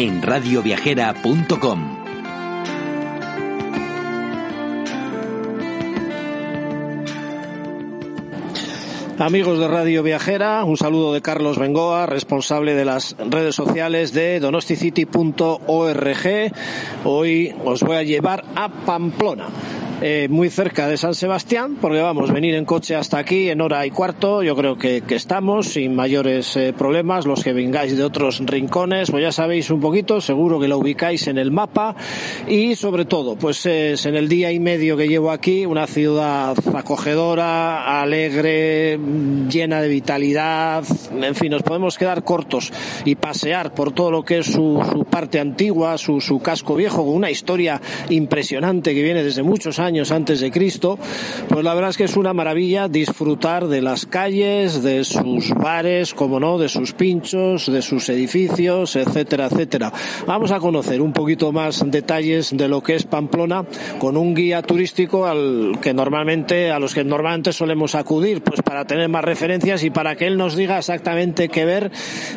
en radioviajera.com. Amigos de Radio Viajera, un saludo de Carlos Bengoa, responsable de las redes sociales de donosticity.org. Hoy os voy a llevar a Pamplona eh, muy cerca de San Sebastián, porque vamos, venir en coche hasta aquí en hora y cuarto, yo creo que, que estamos sin mayores eh, problemas. Los que vengáis de otros rincones, pues ya sabéis un poquito, seguro que lo ubicáis en el mapa. Y sobre todo, pues es en el día y medio que llevo aquí, una ciudad acogedora, alegre, llena de vitalidad, en fin, nos podemos quedar cortos y pasear por todo lo que es su, su parte antigua, su, su casco viejo, con una historia impresionante que viene desde muchos años años antes de Cristo, pues la verdad es que es una maravilla disfrutar de las calles, de sus bares, como no, de sus pinchos, de sus edificios, etcétera, etcétera. Vamos a conocer un poquito más detalles de lo que es Pamplona con un guía turístico al que normalmente, a los que normalmente solemos acudir, pues para tener más referencias y para que él nos diga exactamente qué ver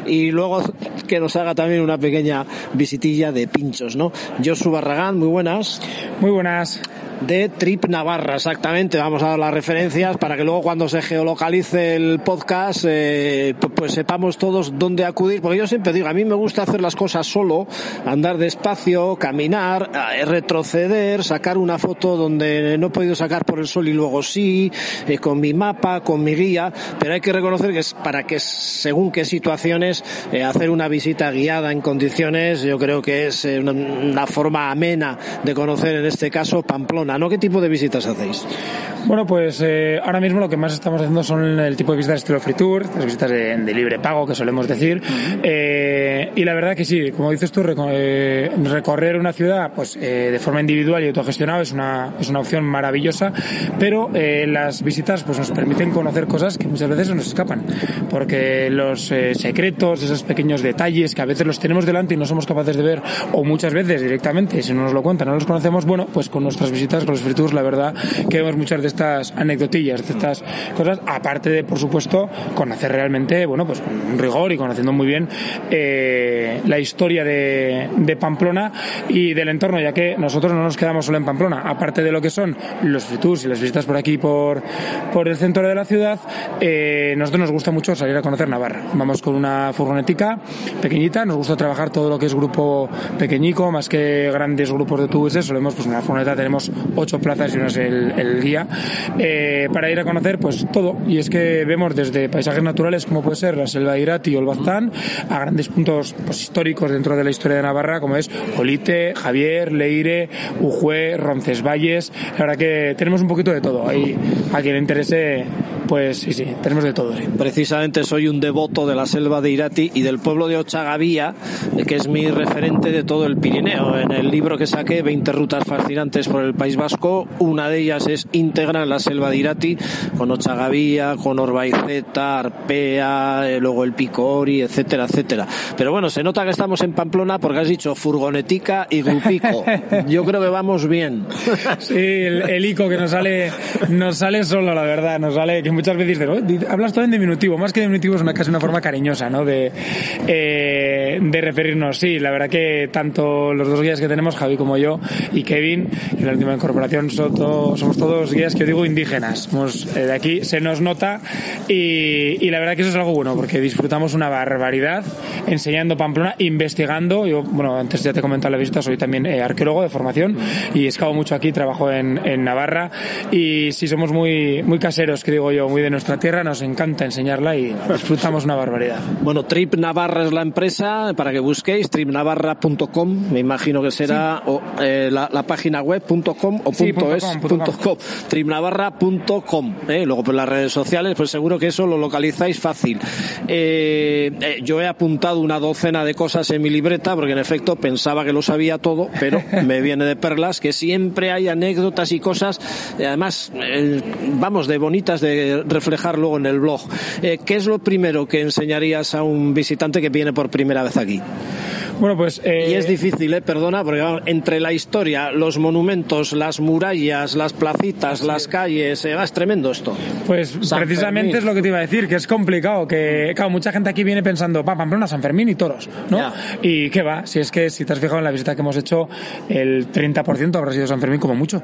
y luego que nos haga también una pequeña visitilla de pinchos, ¿no? Josu Barragán, muy buenas. Muy buenas de Trip Navarra, exactamente. Vamos a dar las referencias para que luego cuando se geolocalice el podcast, eh, pues sepamos todos dónde acudir. Porque yo siempre digo, a mí me gusta hacer las cosas solo, andar despacio, caminar, eh, retroceder, sacar una foto donde no he podido sacar por el sol y luego sí, eh, con mi mapa, con mi guía, pero hay que reconocer que es para que según qué situaciones hacer una visita guiada en condiciones, yo creo que es una, una forma amena de conocer en este caso Pamplona ¿no? ¿Qué tipo de visitas hacéis? Bueno, pues eh, ahora mismo lo que más estamos haciendo son el tipo de visitas estilo free tour, las visitas de, de libre pago que solemos decir. eh, y la verdad que sí, como dices tú, eh, recorrer una ciudad pues eh, de forma individual y autogestionado es una, es una opción maravillosa, pero eh, las visitas pues nos permiten conocer cosas que muchas veces nos escapan, porque los eh, secretos, esos pequeños detalles que a veces los tenemos delante y no somos capaces de ver, o muchas veces directamente, si no nos lo cuentan, no los conocemos, bueno, pues con nuestras visitas, con los free la verdad que vemos muchas de estas anecdotillas, de estas cosas, aparte de, por supuesto, conocer realmente, bueno, pues con rigor y conociendo muy bien eh, la historia de, Pamplona y del entorno, ya que nosotros no nos quedamos solo en Pamplona, aparte de lo que son los free y las visitas por aquí, por, por el centro de la ciudad, eh, nosotros nos gusta mucho salir a conocer Navarra. Vamos con una furgonetica pequeñita, nos gusta trabajar todo lo que es grupo pequeñico, más que grandes grupos de tubuses, solemos, pues en la furgoneta tenemos ocho plazas y uno es el, el guía, eh, para ir a conocer pues todo. Y es que vemos desde paisajes naturales como puede ser la selva de Irati o el Baztán, a grandes puntos pues, históricos dentro de la historia de Navarra, como es Olite, Javier, Leire, Ujue, Roncesvalles. La verdad que tenemos un poquito de todo. Ahí, a quien le interese, pues sí, sí, tenemos de todo. Sí. Precisamente soy un devoto de la selva de Irati y del pueblo de Ochagavía, que es mi referente de todo el Pirineo. En el libro que saqué, 20 rutas fascinantes por el País Vasco, una de ellas es íntegra en la selva de Irati, con Ochagavía, con Orbaiceta, Arpea, eh, luego el Picori, etcétera, etcétera. Pero bueno, se nota que estamos en Pamplona porque has dicho furgonetica y grupico. Yo creo que vamos bien. sí, el, el, ico que nos sale, nos sale solo, la verdad, nos sale que muchas veces dices, hablas todo en diminutivo, más que diminutivo es una, casi una forma cariñosa, ¿no? De, eh, de referirnos, sí, la verdad que tanto los dos guías que tenemos, Javi como yo, y Kevin, y la última incorporación, todos, somos todos guías que yo digo indígenas. Eh, de aquí se nos nota y, y, la verdad que eso es algo bueno porque disfrutamos una barbaridad enseñando Pamplona, investigando. Yo, bueno, antes ya te he comentado la visita, soy también eh, arqueólogo de formación y escavo mucho aquí, trabajo en, en Navarra y sí somos muy, muy caseros, que digo yo muy de nuestra tierra, nos encanta enseñarla y disfrutamos una barbaridad. Bueno, Trip Navarra es la empresa para que busquéis, tripnavarra.com, me imagino que será o, eh, la, la, página web.com o Sí, punto punto es, com, punto punto com, tripnavarra.com. Eh, luego por las redes sociales, pues seguro que eso lo localizáis fácil. Eh, yo he apuntado una docena de cosas en mi libreta porque en efecto pensaba que lo sabía todo, pero me viene de perlas que siempre hay anécdotas y cosas, además, vamos, de bonitas de reflejar luego en el blog. Eh, ¿Qué es lo primero que enseñarías a un visitante que viene por primera vez aquí? Bueno, pues... eh, Y es difícil, eh, perdona, porque vamos, entre la historia, los monumentos, las murallas, las placitas, las calles, eh, va, es tremendo esto. Pues San precisamente Fermín. es lo que te iba a decir, que es complicado, que claro, mucha gente aquí viene pensando, pa, Pamplona, San Fermín y toros, ¿no? Ya. Y qué va, si es que si te has fijado en la visita que hemos hecho, el 30% habrá sido San Fermín como mucho,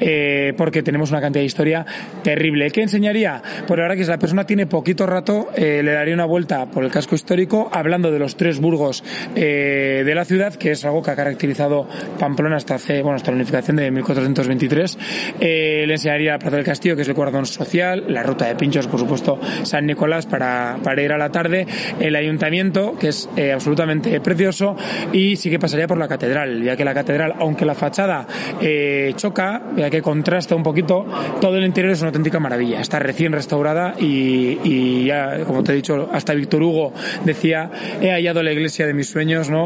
eh, porque tenemos una cantidad de historia terrible. ¿Qué enseñaría? Pues la verdad que si la persona tiene poquito rato, eh, le daría una vuelta por el casco histórico, hablando de los tres burgos eh, de la ciudad, que es algo que ha caracterizado Pamplona hasta hace, bueno, hasta la unificación de 1423. Eh, le enseñaría la Plaza del Castillo, que es el cordón social, la ruta de pinchos, por supuesto, San Nicolás para, para ir a la tarde, el ayuntamiento, que es eh, absolutamente precioso, y sí que pasaría por la catedral, ya que la catedral, aunque la fachada eh, choca, ya que contrasta un poquito, todo el interior es una auténtica maravilla. Está recién restaurada y, y ya, como te he dicho, hasta Víctor Hugo decía, he hallado la iglesia de mis sueños, ¿no?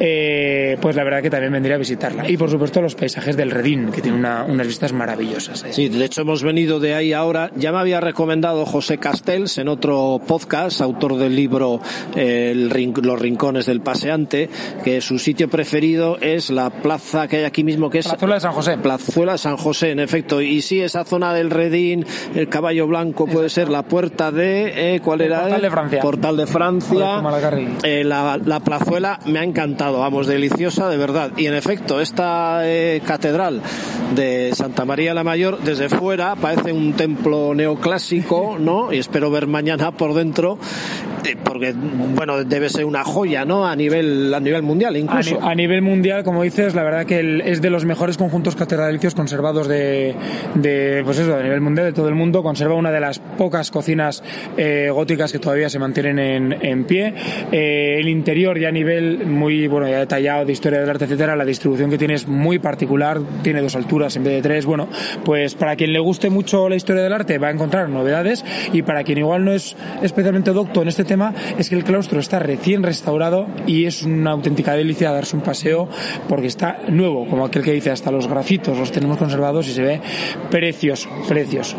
Eh, pues la verdad que también vendría a visitarla. Y por supuesto los paisajes del Redín, que tiene una- unas vistas maravillosas. ¿eh? Sí, de hecho hemos venido de ahí ahora. Ya me había recomendado José Castells en otro podcast, autor del libro eh, El Rin- Los Rincones del Paseante, que su sitio preferido es la plaza que hay aquí mismo, que es Plazuela de San José. Plazuela de San José, en efecto. Y sí, esa zona del Redín, el Caballo Blanco puede ser la puerta de... eh, ¿Cuál El era? Portal de Francia. Portal de Francia. Joder, la, la plazuela me ha encantado, vamos, deliciosa de verdad. Y en efecto, esta eh, catedral de Santa María la Mayor, desde fuera, parece un templo neoclásico, ¿no? Y espero ver mañana por dentro, porque, bueno, debe ser una joya, ¿no? A nivel, a nivel mundial, A, incluso. ni- a nivel mundial, como dices, la verdad que el- es de los mejores conjuntos catedralicios conservados de, de, pues eso, a nivel mundial de todo el mundo. Conserva una de las pocas cocinas eh, góticas que todavía se mantienen en, en pie. Eh, el interior ya a nivel muy, bueno, ya detallado de historia del arte, etcétera, la distribución que tiene es muy particular, tiene dos alturas en vez de tres. Bueno, pues para quien le guste mucho la historia del arte va a encontrar novedades y para quien igual no es especialmente docto en este tema es que el claustro está recién restaurado y es una auténtica delicia darse un paseo porque está nuevo, como aquel que dice, hasta los grafitos los tenemos conservados y se ve precioso, precioso.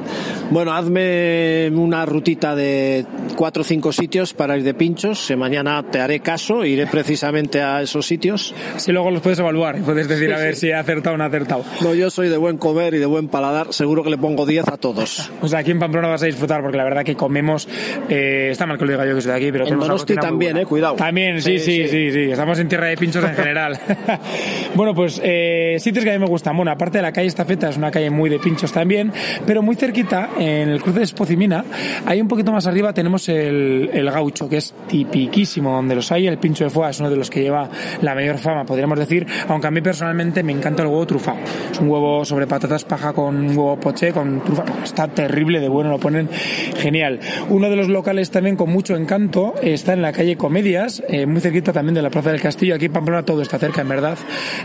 Bueno, hazme una rutita de cuatro o cinco sitios para ir de pinchos. que mañana te haré caso, iré precisamente a esos sitios. Si luego los puedes evaluar y puedes decir Sí, a ver sí. si he acertado o no he acertado. No, yo soy de buen comer y de buen paladar, seguro que le pongo 10 a todos. O sea, aquí en Pamplona vas a disfrutar porque la verdad que comemos, eh, está mal que lo diga yo que soy de aquí, pero En tenemos una Donosti muy también, buena. eh, cuidado. También, sí, Sí, sí, sí, sí. sí, estamos en tierra de pinchos en general. bueno, pues eh, sitios que a mí me gustan. Bueno, aparte de la calle Estafeta, es una calle muy de pinchos también, pero muy cerquita, en el cruce de Espocimina, ahí un poquito más arriba tenemos el, el gaucho, que es tipiquísimo donde los hay. El pincho de foie es uno de los que lleva la mayor fama, podríamos decir, aunque a mí personalmente me encanta el huevo trufado. Es un huevo sobre patatas paja con un huevo poché, con trufa. Está terrible de bueno, lo ponen genial. Uno de los locales también con mucho encanto está en la calle Comedias, eh, muy cerquita también de la Plaza del Castillo. Aquí en Pamplona todo está cerca, en verdad.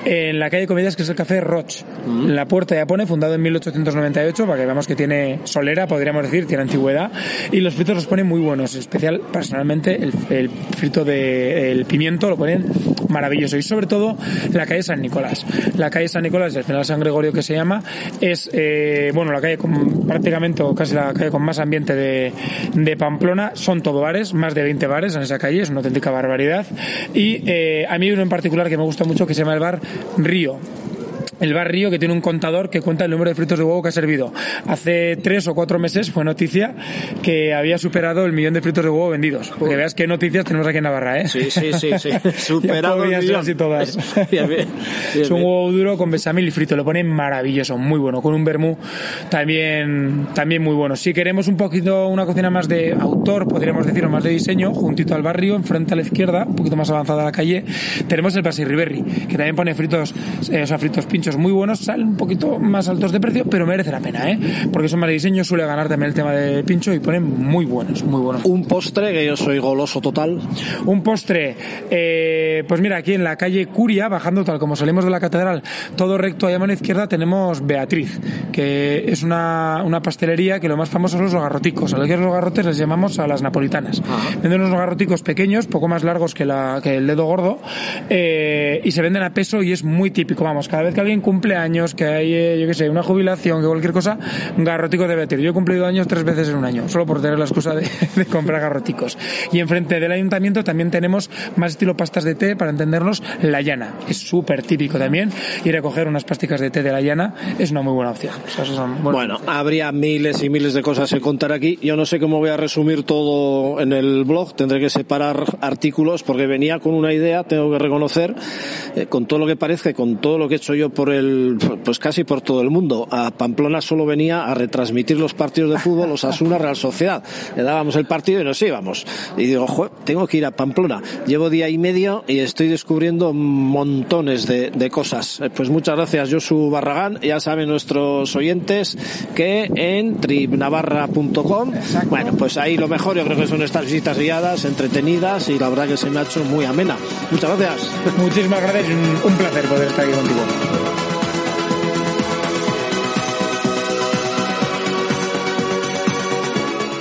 En la calle Comedias, que es el Café Roch. En la puerta ya pone, fundado en 1898, para que veamos que tiene solera, podríamos decir, tiene antigüedad. Y los fritos los ponen muy buenos. En especial, personalmente, el, el frito de el pimiento lo ponen maravilloso. Y sobre todo, la calle San Nicolás. La calle San Nicolás, al final San Gregorio que se llama, es, eh, bueno, la calle con, prácticamente, o casi la calle con más ambiente de, de Pamplona. Son todo bares, más de 20 bares en esa calle, es una auténtica barbaridad. Y eh, a mí hay uno en particular que me gusta mucho que se llama el bar Río el bar Río que tiene un contador que cuenta el número de fritos de huevo que ha servido. Hace tres o cuatro meses fue noticia que había superado el millón de fritos de huevo vendidos. Para que veas qué noticias tenemos aquí en Navarra, ¿eh? Sí, sí, sí, sí. Superado Ya el millón. todas. Bien, bien. Bien, es un huevo duro con besamil y frito, lo ponen maravilloso, muy bueno, con un vermú también, también muy bueno. Si queremos un poquito una cocina más de autor, podríamos decir, o más de diseño, juntito al barrio, enfrente a la izquierda, un poquito más avanzada la calle, tenemos el Pasir Riverri, que también pone fritos, eh, o sea, fritos pinchos pinchos muy buenos, salen un poquito más altos de precio, pero merece la pena, ¿eh? Porque son más de diseño, suele ganar también el tema de pincho y ponen muy buenos, muy buenos. Un postre, que yo soy goloso total. Un postre, eh, pues mira, aquí en la calle Curia, bajando tal como salimos de la catedral, todo recto a mano izquierda, tenemos Beatriz, que es una, una pastelería que lo más famoso son los garroticos. A los garrotes les llamamos a las napolitanas. Venden unos garroticos pequeños, poco más largos que, la, que el dedo gordo, eh, y se venden a peso y es muy típico. Vamos, cada vez que alguien cumple años, que hay, eh, yo qué sé, una jubilación, que cualquier cosa, garrotico de Beatriz. Yo he cumplido años tres veces en un año, solo por tener la excusa de, de comprar garroticos. Y enfrente del ayuntamiento también tenemos más estilo pastas de té, para entendernos, la llana. Es súper típico también. Ir a coger unas pasticas de té de la llana es una muy buena opción. O sea. Bueno, habría miles y miles de cosas que contar aquí. Yo no sé cómo voy a resumir todo en el blog. Tendré que separar artículos porque venía con una idea, tengo que reconocer, eh, con todo lo que parezca y con todo lo que he hecho yo por el, pues casi por todo el mundo. A Pamplona solo venía a retransmitir los partidos de fútbol, los Asuna Real Sociedad. Le dábamos el partido y nos íbamos. Y digo, "Jue, tengo que ir a Pamplona. Llevo día y medio y estoy descubriendo montones de, de cosas. Eh, Pues muchas gracias, Josu Barragán. Ya saben nuestros oyentes que en tripnavarra.com, bueno, pues ahí lo mejor yo creo que son estas visitas guiadas, entretenidas y la verdad que se me ha hecho muy amena. Muchas gracias. Muchísimas gracias un, un placer poder estar aquí contigo.